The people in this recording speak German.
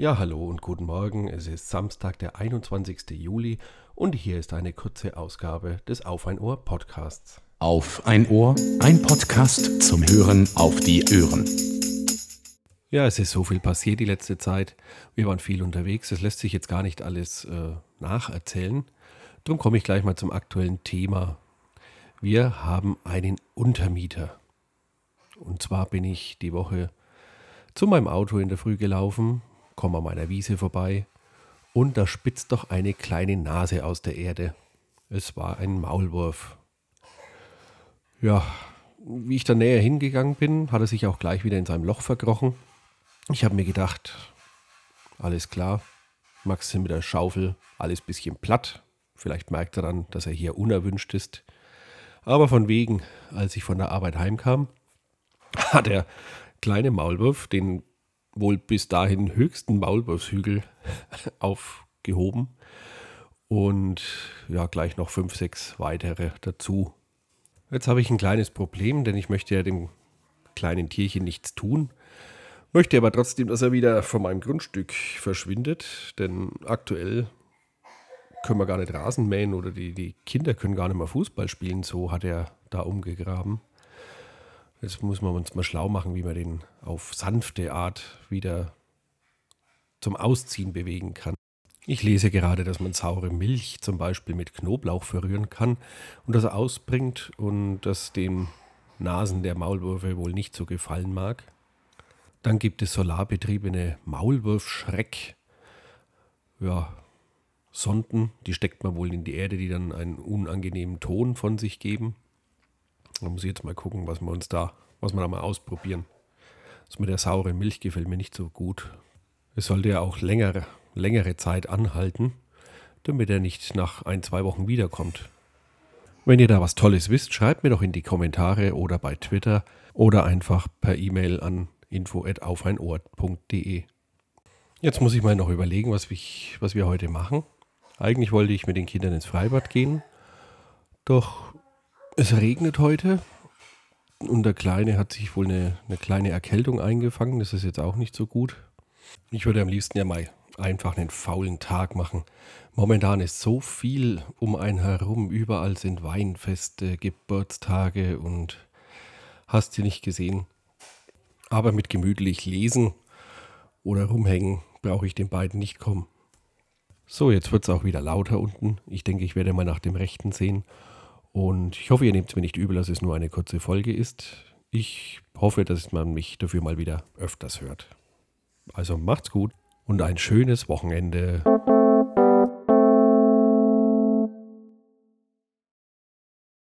Ja, hallo und guten Morgen. Es ist Samstag, der 21. Juli und hier ist eine kurze Ausgabe des Auf ein Ohr Podcasts. Auf ein Ohr, ein Podcast zum Hören auf die Ohren. Ja, es ist so viel passiert die letzte Zeit. Wir waren viel unterwegs. Es lässt sich jetzt gar nicht alles äh, nacherzählen. Darum komme ich gleich mal zum aktuellen Thema. Wir haben einen Untermieter. Und zwar bin ich die Woche zu meinem Auto in der Früh gelaufen, komme an meiner Wiese vorbei und da spitzt doch eine kleine Nase aus der Erde. Es war ein Maulwurf. Ja, wie ich da näher hingegangen bin, hat er sich auch gleich wieder in seinem Loch verkrochen. Ich habe mir gedacht, alles klar, Max mit der Schaufel, alles bisschen platt. Vielleicht merkt er dann, dass er hier unerwünscht ist. Aber von wegen, als ich von der Arbeit heimkam, hat der kleine Maulwurf den wohl bis dahin höchsten Maulwurfshügel aufgehoben und ja, gleich noch fünf, sechs weitere dazu. Jetzt habe ich ein kleines Problem, denn ich möchte ja dem kleinen Tierchen nichts tun, möchte aber trotzdem, dass er wieder von meinem Grundstück verschwindet, denn aktuell können wir gar nicht Rasen mähen oder die, die Kinder können gar nicht mehr Fußball spielen, so hat er da umgegraben. Jetzt muss man uns mal schlau machen, wie man den auf sanfte Art wieder zum Ausziehen bewegen kann. Ich lese gerade, dass man saure Milch zum Beispiel mit Knoblauch verrühren kann und das ausbringt und das den Nasen der Maulwürfe wohl nicht so gefallen mag. Dann gibt es solarbetriebene Maulwurfschreck. Ja, Sonden, die steckt man wohl in die Erde, die dann einen unangenehmen Ton von sich geben. Da muss ich jetzt mal gucken, was wir uns da, was wir da mal ausprobieren. Das mit der sauren Milch gefällt mir nicht so gut. Es sollte ja auch längere, längere Zeit anhalten, damit er nicht nach ein, zwei Wochen wiederkommt. Wenn ihr da was Tolles wisst, schreibt mir doch in die Kommentare oder bei Twitter oder einfach per E-Mail an info.aufeinohr.de. Jetzt muss ich mal noch überlegen, was, ich, was wir heute machen. Eigentlich wollte ich mit den Kindern ins Freibad gehen, doch es regnet heute und der Kleine hat sich wohl eine, eine kleine Erkältung eingefangen. Das ist jetzt auch nicht so gut. Ich würde am liebsten ja mal einfach einen faulen Tag machen. Momentan ist so viel um einen herum. Überall sind Weinfeste, Geburtstage und hast du nicht gesehen. Aber mit gemütlich lesen oder rumhängen brauche ich den beiden nicht kommen. So, jetzt wird es auch wieder lauter unten. Ich denke, ich werde mal nach dem Rechten sehen. Und ich hoffe, ihr nehmt es mir nicht übel, dass es nur eine kurze Folge ist. Ich hoffe, dass man mich dafür mal wieder öfters hört. Also macht's gut und ein schönes Wochenende.